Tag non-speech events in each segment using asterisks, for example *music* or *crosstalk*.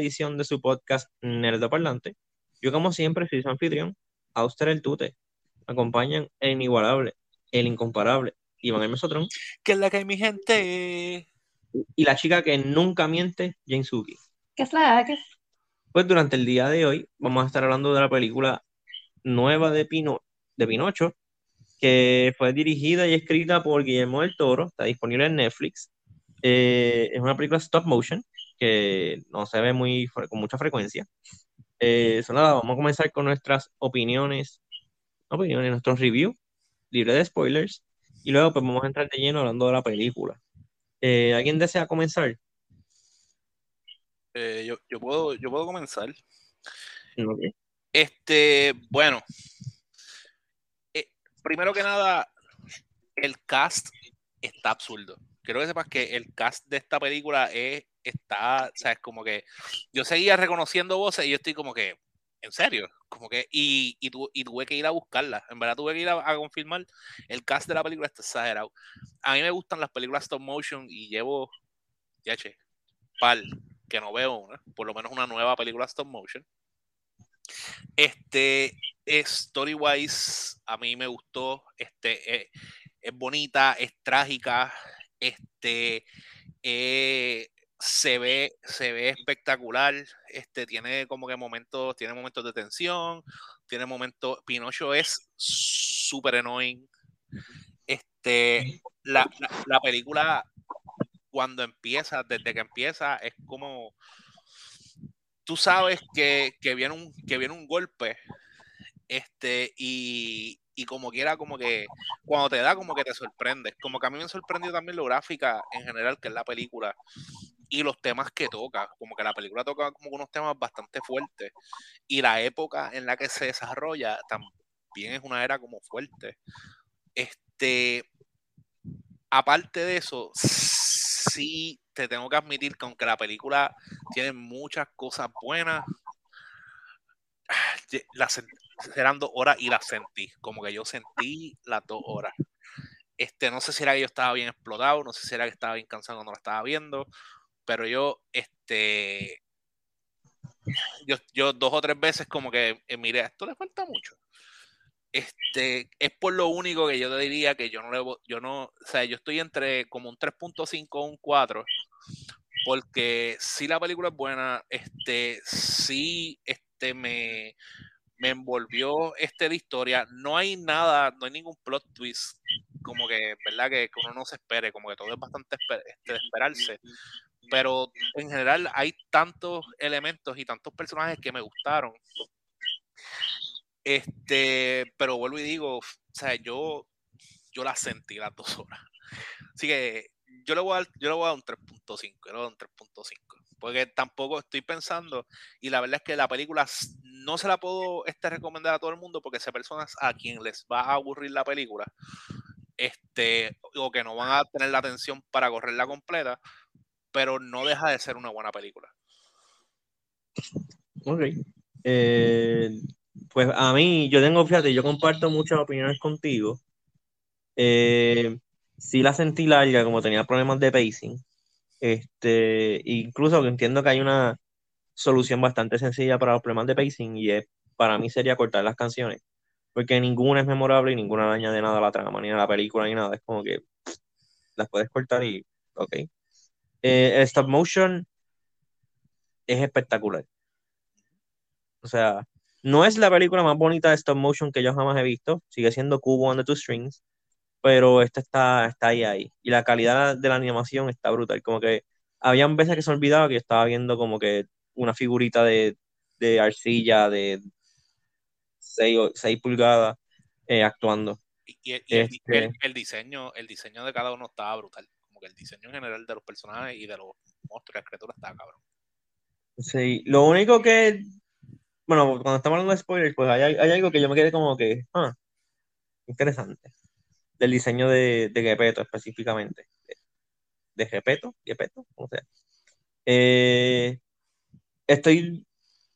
edición de su podcast Nerdo Parlante. Yo como siempre soy su anfitrión, Auster el Tute. Me acompañan el inigualable, el incomparable, Iván el Mesotrón. ¿Qué es la que hay mi gente? Y la chica que nunca miente, Jane Suki. ¿Qué es la que Pues durante el día de hoy vamos a estar hablando de la película nueva de, Pino, de Pinocho, que fue dirigida y escrita por Guillermo del Toro, está disponible en Netflix. Eh, es una película stop motion que no se ve muy con mucha frecuencia. Eh, nada, vamos a comenzar con nuestras opiniones, opiniones, nuestros reviews, libre de spoilers, y luego pues vamos a entrar de lleno hablando de la película. Eh, ¿Alguien desea comenzar? Eh, yo, yo, puedo, yo puedo comenzar. Okay. Este, bueno, eh, primero que nada, el cast está absurdo. Quiero que sepas que el cast de esta película es, está, sabes, como que yo seguía reconociendo voces y yo estoy como que, en serio, como que, y, y, tu, y tuve que ir a buscarla. En verdad tuve que ir a, confirmar. El cast de la película está exagerado. A mí me gustan las películas stop motion y llevo, ya che, pal, que no veo una, por lo menos una nueva película stop motion. Este, story-wise, a mí me gustó, este, eh, es bonita, es trágica, este, eh, se ve, se ve espectacular, este, tiene como que momentos, tiene momentos de tensión, tiene momentos, Pinocho es súper annoying, este, la, la, la, película cuando empieza, desde que empieza, es como, tú sabes que, que, viene, un, que viene un golpe, este, y, y como quiera, como que cuando te da, como que te sorprende. Como que a mí me sorprendió también lo gráfica en general, que es la película, y los temas que toca. Como que la película toca como unos temas bastante fuertes. Y la época en la que se desarrolla también es una era como fuerte. Este, aparte de eso, sí te tengo que admitir que aunque la película tiene muchas cosas buenas, la, eran dos horas y la sentí. Como que yo sentí las dos horas. Este, no sé si era que yo estaba bien explotado, no sé si era que estaba bien cansado cuando la estaba viendo, pero yo, este, yo, yo dos o tres veces como que eh, mire, esto le falta mucho. Este, es por lo único que yo te diría que yo no le, yo no, o sea, yo estoy entre como un 3.5 o un 4, porque si la película es buena, este, sí, este, me, me envolvió este de historia. No hay nada, no hay ningún plot twist como que, ¿verdad? Que, que uno no se espere, como que todo es bastante este, de esperarse. Pero en general hay tantos elementos y tantos personajes que me gustaron. Este, pero vuelvo y digo, o sea, yo, yo la sentí las dos horas. Así que yo le voy a dar, yo le voy a dar un 3.5, yo le voy a dar un 3.5 porque tampoco estoy pensando, y la verdad es que la película no se la puedo este, recomendar a todo el mundo porque hay personas a quien les va a aburrir la película, este, o que no van a tener la atención para correrla completa, pero no deja de ser una buena película. Ok. Eh, pues a mí, yo tengo, fíjate, yo comparto muchas opiniones contigo. Eh, sí la sentí larga, como tenía problemas de pacing. Este, incluso entiendo que hay una solución bastante sencilla para los problemas de pacing y es, para mí sería cortar las canciones, porque ninguna es memorable y ninguna le añade nada a la trama, ni a la película, ni nada. Es como que las puedes cortar y, ok. Eh, stop motion es espectacular. O sea, no es la película más bonita de stop motion que yo jamás he visto, sigue siendo Cubo on the Two Strings, pero esta está, está ahí, ahí. Y la calidad de la animación está brutal. Como que habían veces que se olvidaba que yo estaba viendo como que una figurita de, de arcilla de 6, 6 pulgadas eh, actuando. Y, y, y este... el, el, diseño, el diseño de cada uno estaba brutal. Como que el diseño en general de los personajes y de los monstruos y las criaturas estaba cabrón. Sí, lo único que, bueno, cuando estamos hablando de spoilers, pues hay, hay algo que yo me quedé como que, ah, interesante del diseño de, de Gepetto específicamente. De Gepetto, Gepetto, como sea. Eh, estoy,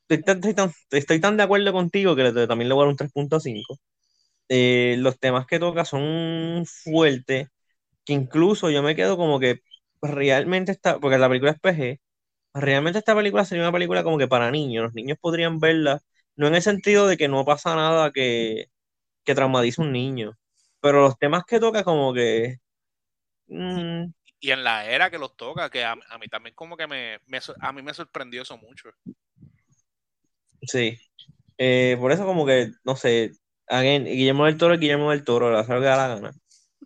estoy, estoy, tan, estoy, tan, de acuerdo contigo que también le voy a dar un 3.5. Eh, los temas que toca son fuertes, que incluso yo me quedo como que realmente está, porque la película es PG, realmente esta película sería una película como que para niños. Los niños podrían verla, no en el sentido de que no pasa nada que, que traumatice un niño, pero los temas que toca como que... Mm, y en la era que los toca, que a, mí también como que me, a mí me sorprendió eso mucho. Sí. Eh, por eso como que, no sé, again, Guillermo del Toro es Guillermo del Toro, la salga la gana.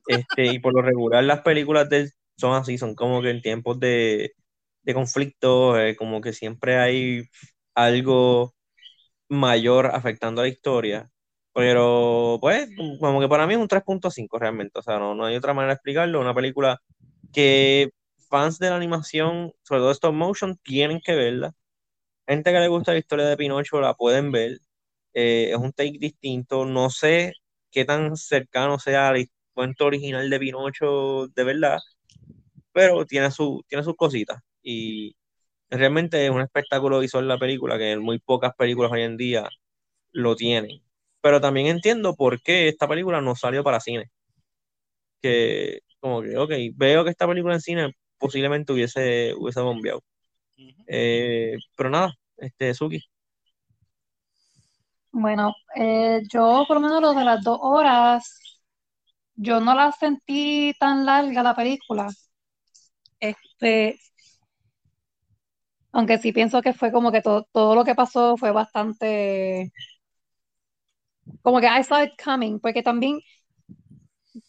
Este, y por lo regular las películas de son así, son como que en tiempos de, de conflicto, eh, como que siempre hay algo mayor afectando a la historia. Pero, pues, como que para mí es un 3.5 realmente. O sea, no, no hay otra manera de explicarlo. Una película que fans de la animación, sobre todo stop motion, tienen que verla. Gente que le gusta la historia de Pinocho la pueden ver. Eh, es un take distinto. No sé qué tan cercano sea al cuento original de Pinocho de verdad, pero tiene, su, tiene sus cositas. Y realmente es un espectáculo visual la película, que muy pocas películas hoy en día lo tienen. Pero también entiendo por qué esta película no salió para cine. Que, como que, ok, veo que esta película en cine posiblemente hubiese, hubiese bombeado. Eh, pero nada, este, Suki. Bueno, eh, yo por lo menos lo de las dos horas, yo no la sentí tan larga la película. Este, aunque sí pienso que fue como que todo, todo lo que pasó fue bastante como que I saw it coming, porque también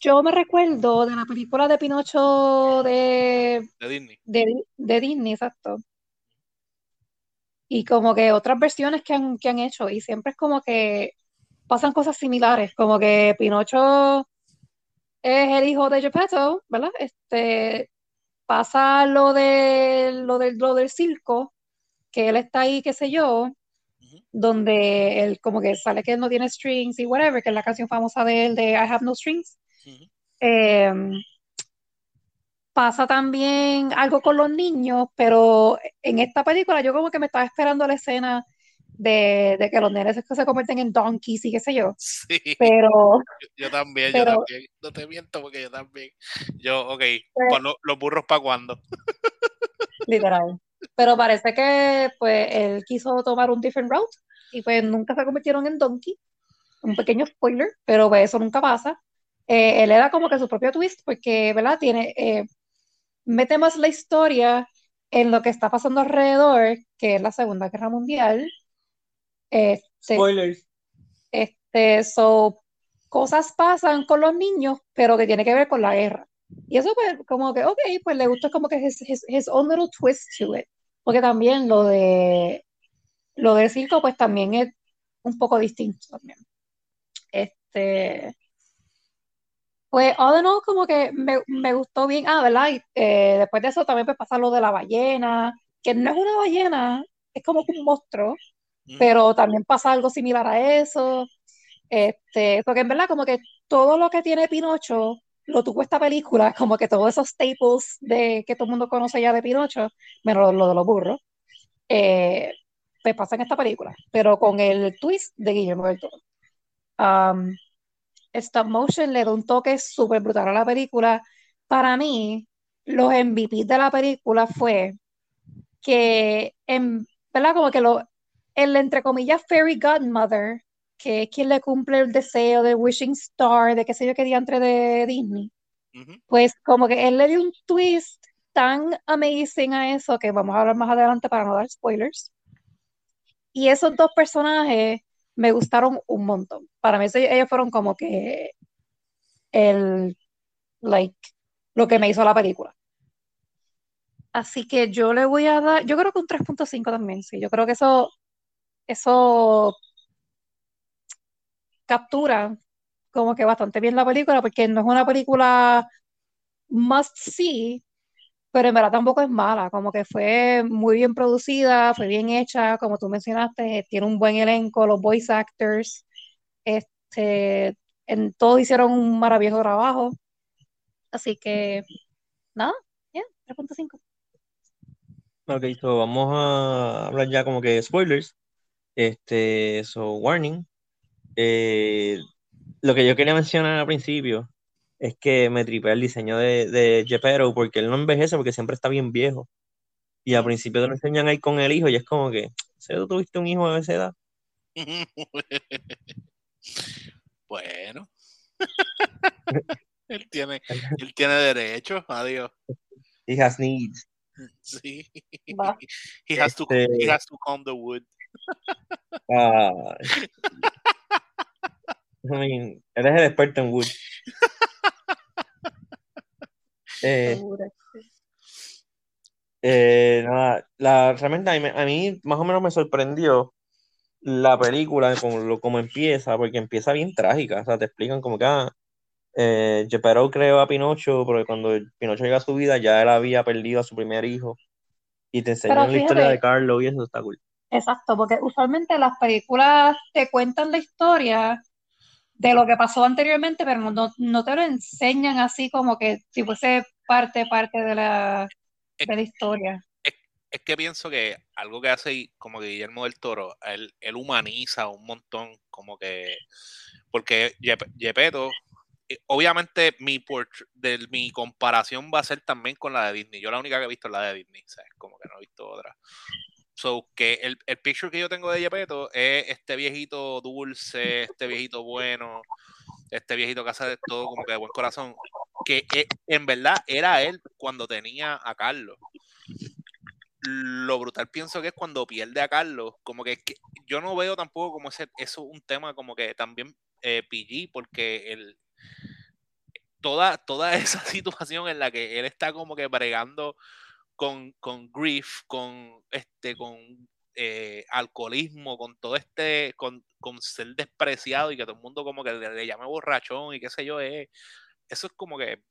yo me recuerdo de la película de Pinocho de, de Disney. De, Disney, exacto. Y como que otras versiones que han, que han hecho, y siempre es como que pasan cosas similares, como que Pinocho es el hijo de Geppetto, ¿verdad? Este, pasa lo, de, lo, del, lo del circo, que él está ahí, qué sé yo, donde él como que sale que no tiene strings y whatever, que es la canción famosa de él de I Have No Strings. Em, pasa también algo con los niños, pero en esta película yo como que me estaba esperando la escena de, que los nenes se convierten en donkeys y qué sé yo. Sí. Pero. *laughs* Yo, también, yo también. No te miento porque yo también. Yo, ok, pues los burros para cuándo. *laughs* Literal. Pero parece que pues él quiso tomar un different route y pues nunca se convirtieron en donkey. Un pequeño spoiler, pero pues eso nunca pasa. Eh, él era como que su propio twist porque, ¿verdad? Tiene, eh, mete más la historia en lo que está pasando alrededor, que es la Segunda Guerra Mundial. Este, Spoilers. Este, so, cosas pasan con los niños, pero que tiene que ver con la guerra. Y eso pues como que, ok, pues le gusta como que his, his, own little twist to it. Porque también lo de lo del circo pues también es un poco distinto también. Este, pues all in all como que me, me gustó bien, ah, ¿verdad? Y, eh, después de eso también pues pasa lo de la ballena, que no es una ballena, es como un monstruo, pero también pasa algo similar a eso. Este, porque en verdad como que todo lo que tiene Pinocho lo tuvo esta película, como que todos esos staples de que todo el mundo conoce ya de Pinocho, menos lo, de los burros, eh, pues pasa en esta película, pero con el twist de Guillermo del Toro. Um, Stop Motion le da un toque súper brutal a la película. Para mí, los MVP de la película fue que, en, ¿verdad? Como que lo, el entre comillas Fairy Godmother que es quien le cumple el deseo de Wishing Star, de qué sé yo qué entre de Disney. Pues como que él le dio un twist tan amazing a eso que vamos a hablar más adelante para no dar spoilers. Y esos dos personajes me gustaron un montón. Para mí ellos fueron como que el, like, lo que me hizo la película. Así que yo le voy a dar, yo creo que un 3.5 también, sí. Yo creo que eso, eso captura como que bastante bien la película, porque no es una película must see, pero en verdad tampoco es mala, como que fue muy bien producida, fue bien hecha, como tú mencionaste, tiene un buen elenco, los voice actors, este, en todo hicieron un maravilloso trabajo, así que, nada, ya, 3.5. Ok, so vamos a hablar ya como que spoilers. Este, so warning, eh, lo que yo quería mencionar al principio es que me tripé el diseño de, de Jepero porque él no envejece porque siempre está bien viejo. Y al principio te lo enseñan ahí con el hijo y es como que, ¿sé tú tuviste un hijo de esa edad? *laughs* bueno. *laughs* él, tiene, él tiene derecho, adiós. He has needs. *laughs* Sí. He has, to, Este- he has to comb the wood. Ah. I mean, eres el experto en Wood. *laughs* Eh, eh, nada, la, realmente a mí, a mí más o menos me sorprendió la película como, lo, como empieza, porque empieza bien trágica. O sea, te explican como que ah, eh, Geppetto creó a Pinocho, porque cuando Pinocho llega a su vida ya él había perdido a su primer hijo. Y te enseñan Pero la historia de fíjate, Carlos y eso está cool. exacto, porque usualmente las películas te cuentan la historia de lo que pasó anteriormente, pero no, no te lo enseñan así como que si fuese parte, parte de la, de la historia. Es que pienso que algo que hace como que Guillermo del Toro, él, él humaniza un montón, como que, porque Yep- Yepeto, eh, obviamente mi, de, mi comparación va a ser también con la de Disney. Yo la única que he visto es la de Disney, ¿sabes? Como que no he visto otra. So, que el, el picture que yo tengo de Yepeto es este viejito dulce, este viejito bueno, este viejito que hace de todo como que de buen corazón, que eh, en verdad era él cuando tenía a Carlos. Lo brutal pienso que es cuando pierde a Carlos, como que, que yo no veo tampoco como ese, eso un tema como que también eh, PG, porque el, toda, toda *laughs* esa situación en la que él está como que bregando con, con grief, con este, con eh, alcoholismo, con todo este, con, con ser despreciado y que todo el mundo como que le, le llame borrachón y qué sé yo, es, eso es como que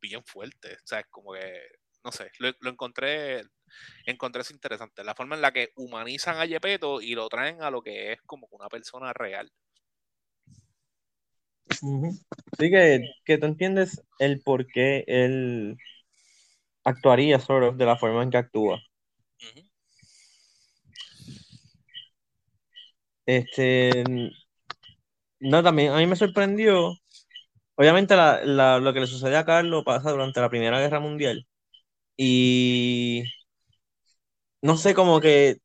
bien fuerte, o sea, es como que, no sé, lo, lo encontré, encontré eso interesante, la forma en la que humanizan a Yepeto y lo traen a lo que es como una persona real. Ujú. Sí, que, que tú entiendes el por qué él actuaría sort of, de la forma en que actúa. Este, no, también a mí me sorprendió, obviamente la- la- lo que le sucede a Carlos pasa durante la Primera Guerra Mundial y no sé, como que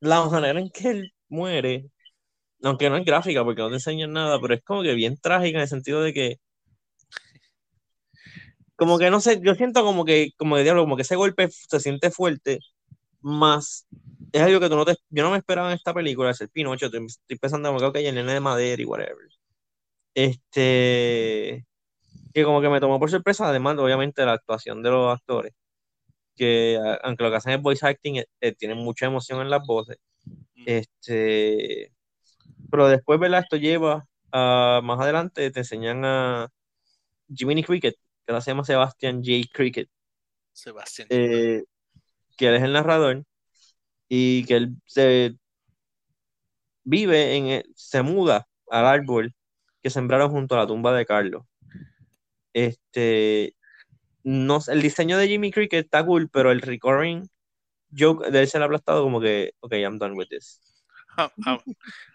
la manera en que él muere, aunque no es gráfica porque no te enseñan nada, pero es como que bien trágica en el sentido de que como que no sé, yo siento como que, como que diablo, como que ese golpe se siente fuerte, más es algo que tú no te, yo no me esperaba en esta película, es el Pinocho, estoy, estoy pensando como que ok, el nene de madera y whatever. Este, que como que me tomó por sorpresa, además, obviamente, la actuación de los actores, que aunque lo que hacen es voice acting, eh, eh, tienen mucha emoción en las voces. Ujú. Este, pero después, ¿verdad? Esto lleva a, más adelante, te enseñan a Jiminy Cricket, que ahora se llama Sebastian J. Cricket, Sebastián. eh, que él es el narrador y que él se vive en, el- se muda al árbol que sembraron junto a la tumba de Carlos. Este, no, el diseño de Jimmy Cricket está cool, pero el recurring joke de él se le ha aplastado como que, ok, I'm done with this. a, a-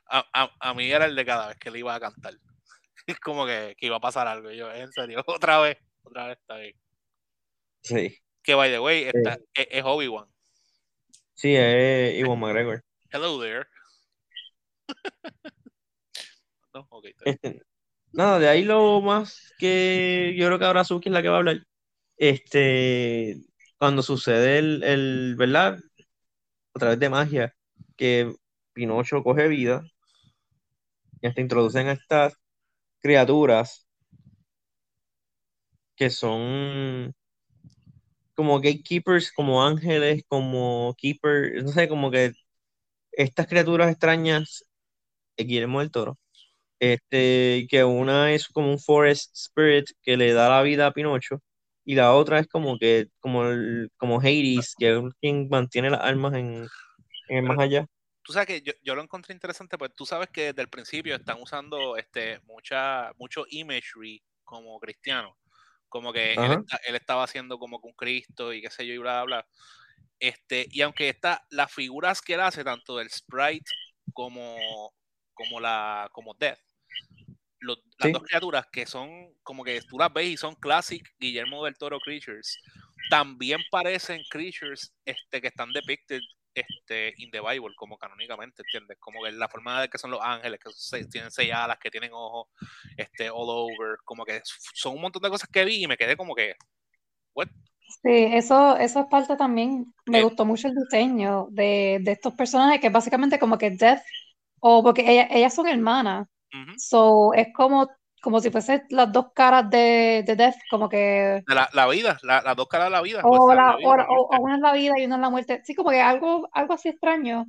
a- a- a mí era el de cada vez que le iba a cantar. *laughs* Es como que, que iba a pasar algo. Y yo, en serio, *laughs* otra vez, otra vez está bien. Sí, Que by the way, está, es, es Obi-Wan. sí, es Iwan McGregor. Hello there. *laughs* no, bien. Este, nada, de ahí lo más que yo creo que ahora Suki es la que va a hablar. Este, cuando sucede el, el, ¿verdad? A través de magia, que Pinocho coge vida y hasta introducen a estas criaturas que son como gatekeepers, como ángeles, como keepers, no sé, como que estas criaturas extrañas, de Guillermo del Toro, este, que una es como un forest spirit que le da la vida a Pinocho, y la otra es como que, como, el- como Hades, que es quien mantiene las almas en, en el más allá. Tú sabes que yo, yo lo encontré interesante, pues tú sabes que desde el principio están usando este mucha mucho imagery como cristiano. Como que él, Ajá. está- él estaba haciendo como con Cristo y qué sé yo y bla, bla, bla. Este, y aunque está, las figuras que él hace, tanto del sprite como, como la como Death, los- las Sí. dos criaturas que son como que tú las ves y son classic Guillermo del Toro creatures, también parecen creatures este, que están depicted este, in the Bible, como canónicamente, ¿entiendes? Como que la forma de que son los ángeles, que se, tienen seis alas, que tienen ojos este, all over, como que son un montón de cosas que vi y me quedé como que, what? Sí, eso, eso es parte también. Me Eh. gustó mucho el diseño de, de estos personajes, que básicamente como que Death, o porque ella- ellas son hermanas, Ujú. so es como, como si fuesen las dos caras de, de Death, como que, La, la vida, la- las dos caras de la vida. o, pues, la, la vida, o, la una es la vida y una es la muerte. Sí, como que algo, algo así extraño,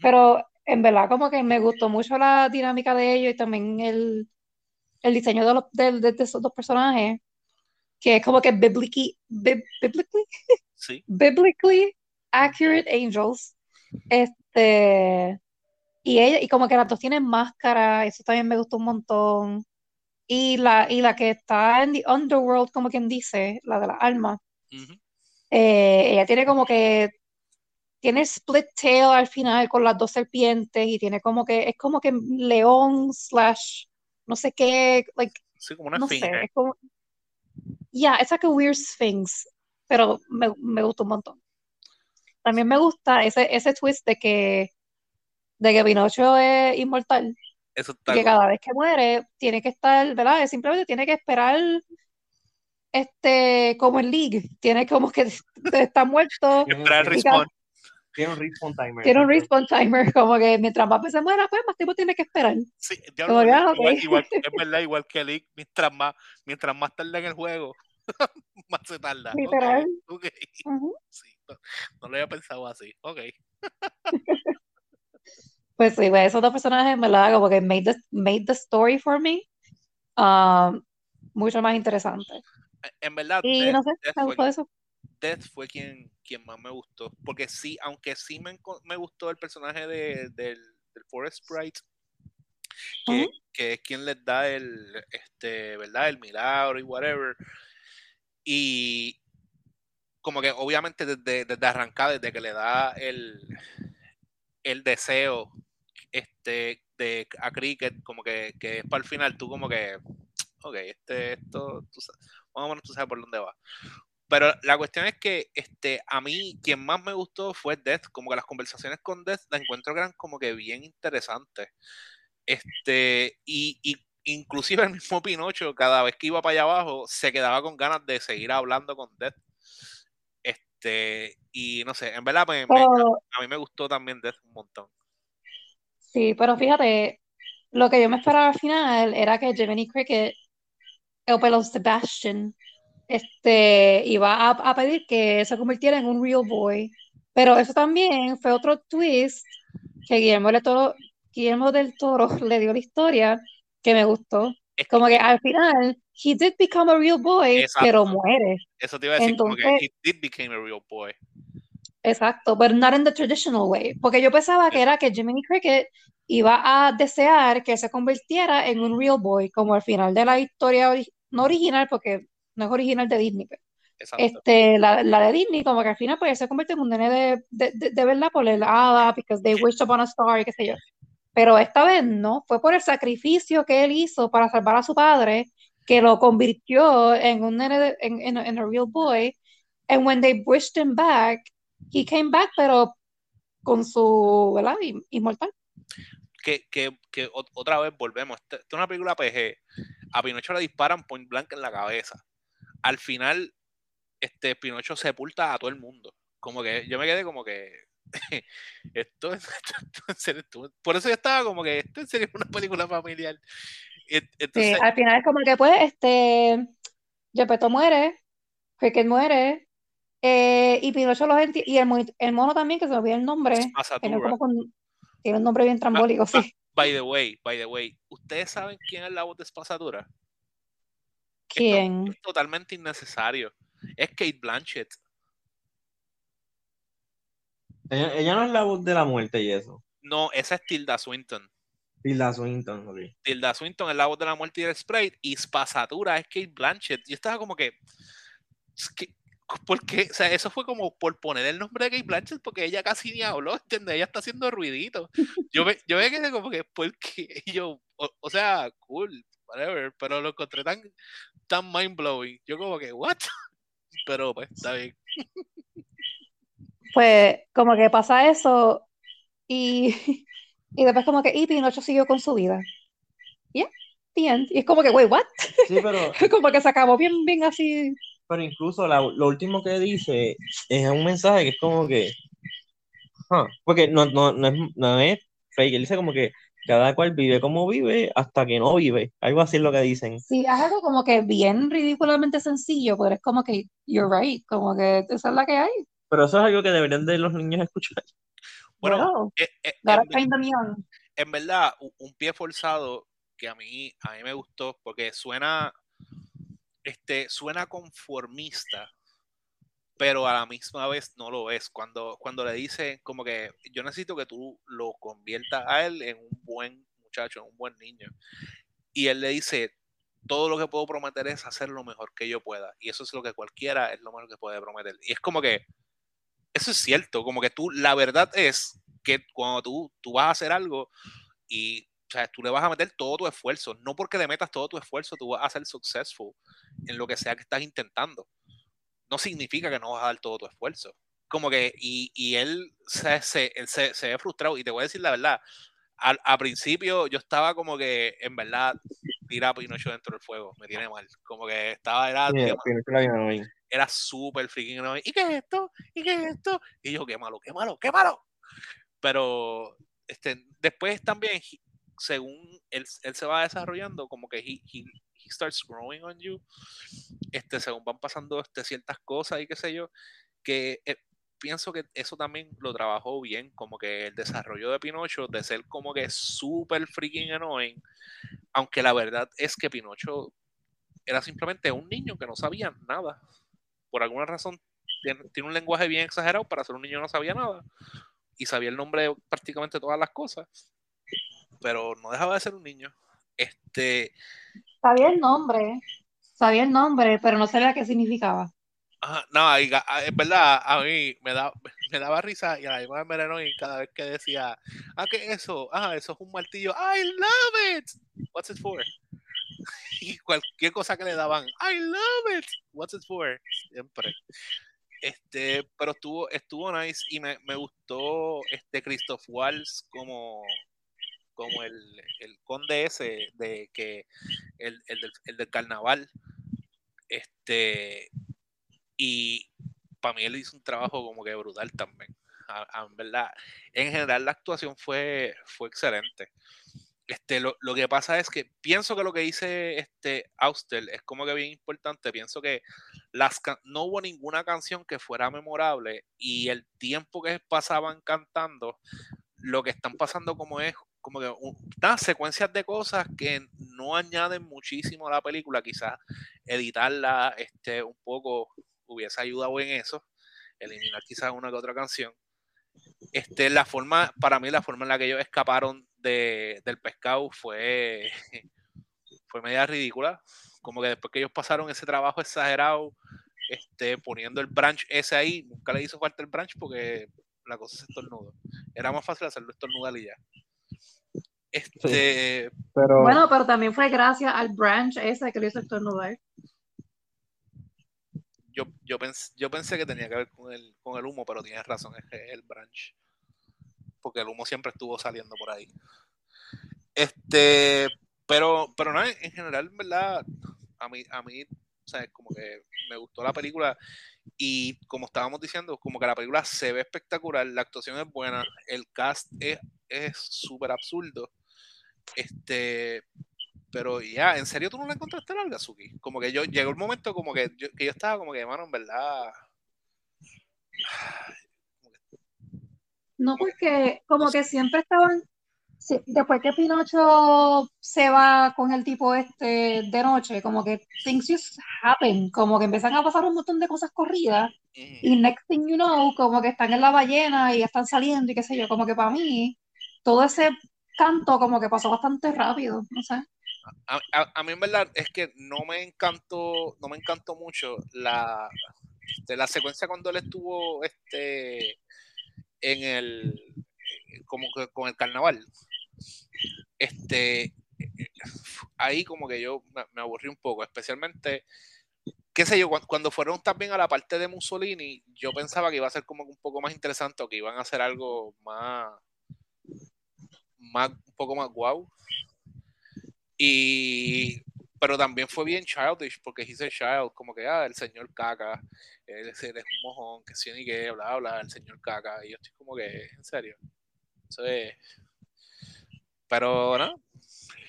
pero en verdad como que me gustó mucho la dinámica de ellos y también el, el diseño de, los, de, de- de esos dos personajes, que es como que biblically, bib- biblically Sí. *laughs* biblically accurate angels. Este, y ella, y como que las dos tienen máscara, eso también me gustó un montón. Y la, y la que está en the underworld, como quien dice, la de la alma, Ujú. eh, ella tiene como que, tiene split tail al final con las dos serpientes y tiene como que, es como que león slash, no sé qué, like, Sí, como una no sé, esfinge. es como, yeah, it's like a weird sphinx, pero me, me gustó un montón. También me gusta ese, ese twist de que, de que Pinocho es inmortal, Eso y está que cool. cada vez que muere tiene que estar, ¿verdad? Simplemente tiene que esperar, este, como en League, tiene como que *laughs* está muerto, Esperar el respawn. tiene un respawn timer. tiene un respawn timer, *laughs* como que mientras más veces muera, pues más tiempo tiene que esperar. Sí, diablo, ¿verdad? ah, ok. igual, igual- *laughs* es verdad, igual que League, mientras más, mientras más tarda en el juego, más se tarda. Ok, Literal. ok. Ujú. Sí, no, no lo había pensado así. Ok. Pues sí, esos dos personajes me lo hago porque made the, made the story for me um, mucho más interesante. En verdad, Y Death, no sé, Death me fue, gustó eso. Death fue quien, quien más me gustó. Porque sí, aunque sí me, me gustó el personaje de, del, del Forest Sprite, que, es quien les da el, este, ¿verdad? El milagro y whatever. Y como que obviamente desde, desde arrancar, desde que le da el, el deseo este, de, a Cricket, como que, que es para el final, tú como que, *tsk* ok, este, esto, tú más o menos tú sabes por dónde va. Pero la cuestión es que este, a mí quien más me gustó fue Death, como que las conversaciones con Death las encuentro que eran como que bien interesantes. Este, y, y inclusive *laughs* el mismo Pinocho, cada vez que iba para allá abajo, se quedaba con ganas de seguir hablando con Death. Este, y no sé, en verdad me- me- a mí me gustó también Death un montón. Sí, pero fíjate, lo que yo me esperaba al final era que Jiminy Cricket, o pelo Sebastian, este, iba a, a pedir que se convirtiera en un real boy. Pero eso también fue otro twist que Guillermo, del Toro, Guillermo del Toro *laughs* le dio la historia que me gustó. Es Como que al final, he did become a real boy, Exacto. pero muere. eso te iba a decir como que Entonces- he did became a real boy. Exacto, but not in the traditional way. Porque yo pensaba que era que Jiminy Cricket iba a desear que se convirtiera en un real boy, como al final de la historia, ori- no original, porque no es original de Disney, pero, Exacto. este, la, la de Disney, como que al final pues, se convierte en un nene de, de, de, de verdad por el hada, because they wished upon a star, y qué sé yo. Pero esta vez no, fue por el sacrificio que él hizo para salvar a su padre, que lo convirtió en un nene, de- en, en, en a real boy, and when they wished him back, he came back, pero con su, ¿verdad? In- Inmortal. que, que, que ot- otra vez volvemos. Esta esta es una película PG. A Pinocho le disparan point blank en la cabeza. Al final, este Pinocho sepulta a todo el mundo. Como que yo me quedé como que. *laughs* esto, *laughs* es- por eso yo estaba como que esto en serio es una película familiar. Sí, Entonces, al final es como que pues, este, Gepetto muere, Cricket muere, eh, y Pinocho los enti- y el, el mono también, que se me olvida el nombre, tiene Asatura. como con- tiene un nombre bien trambólico, ba- sí. by the way, by the way, ¿ustedes saben quién es la voz de Espasadura? ¿Quién? Es totalmente innecesario. Es Kate Blanchett. Ella, ella no es la voz de la muerte y eso. No, esa es Tilda Swinton. Tilda Swinton, ok. Tilda Swinton es la voz de la muerte y del sprite y Spasatura es Kate Blanchett. Yo estaba como que, es que porque, o sea, eso fue como por poner el nombre de Kate Blanchett porque ella casi ni habló, ¿entiendes? Ella está haciendo ruidito. Yo me, yo me quedé como que, ¿por qué? Y yo, o, o sea, cool, whatever, pero lo encontré tan, tan mind blowing. Yo como que, ¿what? *laughs* Pero pues, está bien. Pues como que pasa eso y, *laughs* y después como que y Pinocho siguió con su vida. Yeah, the end. Y es como que, wait, what? Sí, pero, *laughs* Como que se acabó bien, bien así. Pero incluso la- lo último que dice es un mensaje que es como que, ah, porque no, no, no es, no es fake, él dice como que cada cual vive como vive hasta que no vive, algo así es lo que dicen. Sí, es algo como que bien ridículamente sencillo, pero es como que, you're right, como que esa es la que hay. Pero eso es algo que deberían de los niños escuchar. Bueno, Bueno, eh, eh, en, en verdad, un pie forzado que a mí, a mí me gustó porque suena, este, suena conformista, pero a la misma vez no lo es. Cuando, cuando le dicen como que yo necesito que tú lo conviertas a él en un buen muchacho, en un buen niño. Y él le dice, todo lo que puedo prometer es hacer lo mejor que yo pueda. Y eso es lo que cualquiera es lo mejor que puede prometer. Y es como que, eso es cierto, como que tú, la verdad es que cuando tú, tú vas a hacer algo y o sea, tú le vas a meter todo tu esfuerzo, no porque le metas todo tu esfuerzo, tú vas a ser successful en lo que sea que estás intentando. No significa que no vas a dar todo tu esfuerzo. Como que, y, y él, se, se, él se, se ve frustrado, y te voy a decir la verdad, al, a principio yo estaba como que, en verdad, tira a Pinocho dentro del fuego, me tiene mal. Como que estaba, era, hoy. era súper freaking annoying. ¿Y qué es esto? ¿Y qué es esto? Y yo, qué malo, qué malo, qué malo. Pero este, después también, según él, él se va desarrollando, como que he, he, he starts growing on you, este, según van pasando este, ciertas cosas y qué sé yo, que eh, pienso que eso también lo trabajó bien, como que el desarrollo de Pinocho, de ser como que súper freaking annoying, aunque la verdad es que Pinocho era simplemente un niño que no sabía nada. Por alguna razón tiene, tiene un lenguaje bien exagerado para ser un niño que no sabía nada y sabía el nombre de prácticamente todas las cosas, pero no dejaba de ser un niño. Este, Sabía el nombre, sabía el nombre, pero no sabía qué significaba. ajá, no, ah, es verdad, a mí me, da, me daba risa y a la misma me cada vez que decía, ah, ¿qué es eso? Ah, eso es un martillo. I love it. What's it for? *laughs* Y cualquier cosa que le daban, I love it. What's it for? Siempre. Este, pero estuvo, estuvo nice y me, me gustó este Christoph Waltz como, como el, el conde ese de que el, el del, el del carnaval. Este, y para mí él hizo un trabajo como que brutal también. A- verdad, en general la actuación fue, fue excelente. Este, lo, lo que pasa es que pienso que lo que dice este Auster es como que bien importante. Pienso que las no hubo ninguna canción que fuera memorable y el tiempo que pasaban cantando, lo que están pasando como es como que un- unas secuencias de cosas que no añaden muchísimo a la película. Quizás editarla este, un poco hubiese ayudado en eso, eliminar quizás una que otra canción. Este, la forma, para mí, la forma en la que ellos escaparon de, del pescado fue, *laughs* fue media ridícula. Como que después que ellos pasaron ese trabajo exagerado, este, poniendo el branch ese ahí, nunca le hizo falta el branch porque la cosa se estornudó. Era más fácil hacerlo estornudar y ya. Este, Pero Bueno, pero también fue gracias al branch ese que lo hizo estornudar. yo, yo, pens, yo pensé que tenía que ver con el, con el humo, pero tienes razón, es que es el branch. Porque el humo siempre estuvo saliendo por ahí. Este, pero, pero no, en general, en verdad, a mí, a mí, o sea, como que me gustó la película y como estábamos diciendo, como que la película se ve espectacular, la actuación es buena, el cast es es súper absurdo. Este, pero ya, ¿en serio tú no la encontraste larga, Suki? Como que yo, llegó el momento como que yo, que yo estaba como que, mano, en verdad, No, porque como que siempre estaban, sí, después que Pinocho se va con el tipo este de noche, como que things just happen, como que empiezan a pasar un montón de cosas corridas mm, y next thing you know, como que están en la ballena y están saliendo y qué sé yo, como que para mí todo ese canto como que pasó bastante rápido, no sé. a, mí en verdad es que no me encantó, no me encantó mucho la, este, la secuencia cuando él estuvo este, en el, como que con el carnaval. Este, ahí como que yo me, me aburrí un poco, especialmente qué sé yo, cuando, fueron también a la parte de Mussolini, yo pensaba que iba a ser como un poco más interesante o que iban a hacer algo más, más un poco más guau. Y pero también fue bien childish porque dice child, como que, ah, el señor caca, él, es un mojón, que sí ni que, bla, bla, el señor caca, y yo estoy como que, en serio. pero, ¿no?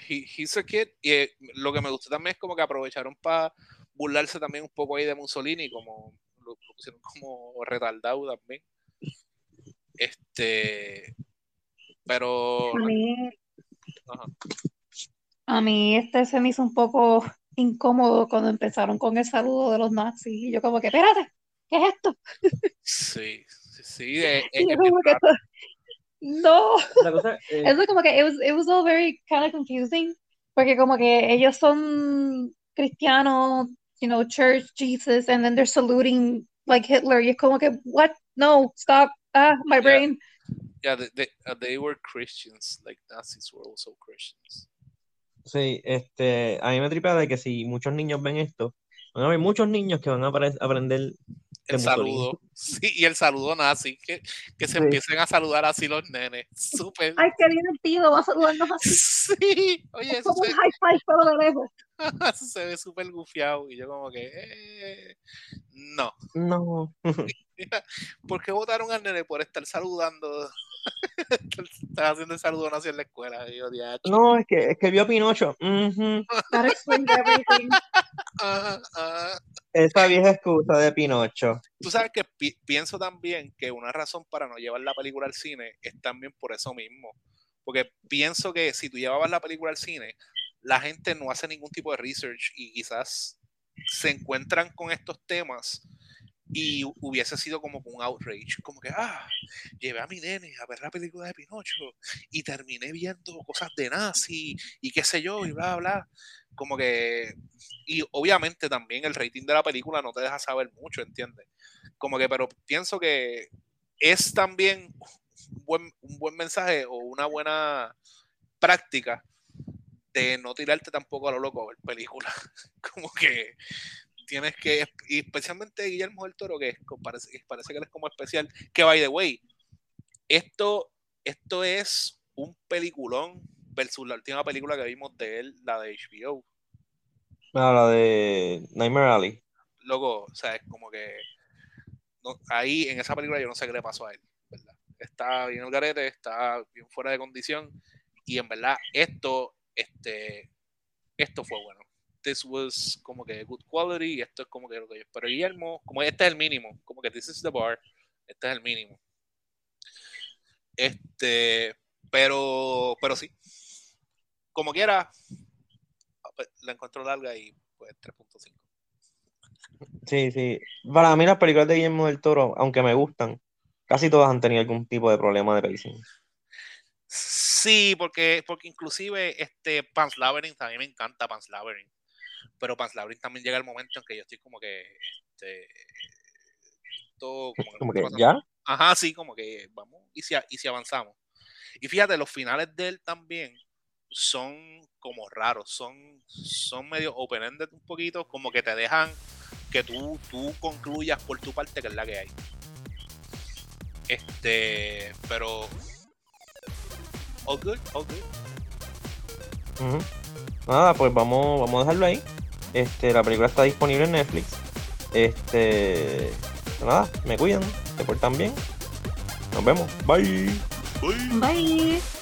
He, he's a kid, y eh, lo que me gustó también es como que aprovecharon para burlarse también un poco ahí de Mussolini, como lo, pusieron como retardado también. Este, pero... Ajá. A mí este se me hizo un poco incómodo cuando empezaron con el saludo de los nazis. Y yo como que, espérate, ¿qué es esto? Sí, sí, sí. *laughs* Es, *laughs* no. *laughs* Eso como que it was, it was all very kind of confusing. Porque como que ellos son cristianos, you know, church, Jesus, and then they're saluting like Hitler. Y es como que, what? No, stop. Ah, my brain. Yeah, they, they, uh, they were Christians, like Nazis were also Christians. Sí, este, a mí me tripea de que si muchos niños ven esto, van a haber muchos niños que van a aprender el saludo. Sí, y el saludo nazi, que, que se empiecen a saludar así los nenes. *laughs* Súper. Ay, qué divertido, va a saludarnos así. *laughs* Sí, oye, eso como un high five, pero de lejos. *laughs* eso se ve súper gufiado. Y yo, como que, eh, no. No. *laughs* ¿Por qué votaron al nene por estar saludando *laughs* Estás haciendo el saludo nazi en la escuela. no, es que, es que vio Pinocho. *laughs* Esa vieja excusa de Pinocho. Tú sabes que pienso también que una razón para no llevar la película al cine es también por eso mismo. Porque pienso que si tú llevabas la película al cine, la gente no hace ningún tipo de research y quizás se encuentran con estos temas y hubiese sido como un outrage, como que, ah, llevé a mi nene a ver la película de Pinocho y terminé viendo cosas de nazi y qué sé yo, y bla, bla. Como que, y obviamente también el rating de la película no te deja saber mucho, ¿entiendes? Como que, pero pienso que es también un buen, un buen mensaje o una buena práctica de no tirarte tampoco a lo loco a ver películas. *laughs* Como que tienes que, y especialmente Guillermo del Toro, que parece, parece que es como especial, que by the way, esto, esto es un peliculón versus la última película que vimos de él, la de HBO. Ah, la de Nightmare Alley. Luego, o sea, es como que ahí en esa película yo no sé qué le pasó a él, ¿verdad? Está bien el garete, está bien fuera de condición y en verdad esto, este, esto fue bueno this was como que good quality y esto es como que lo que yo espero. Guillermo, como este es el mínimo, como que this is the bar, este es el mínimo. Este, pero, pero sí. Como quiera, la encuentro larga y pues 3.5. Sí, sí. Para mí las películas de Guillermo del Toro, aunque me gustan, casi todas han tenido algún tipo de problema de pacing. Sí, porque, porque inclusive este Pan's Labyrinth, a mí me encanta Pan's Labyrinth pero Pan's Labyrinth también llega el momento en que yo estoy como que este, todo como, que, ya ajá sí como que vamos y si, y si avanzamos. Y fíjate los finales de él también son como raros son son medio open ended un poquito como que te dejan que tú tú concluyas por tu parte que es la que hay. Este pero all good all good. Nada pues vamos vamos a dejarlo ahí este, la película está disponible en Netflix. Este, nada, me cuidan, se portan bien. Nos vemos. Bye. Bye. Bye.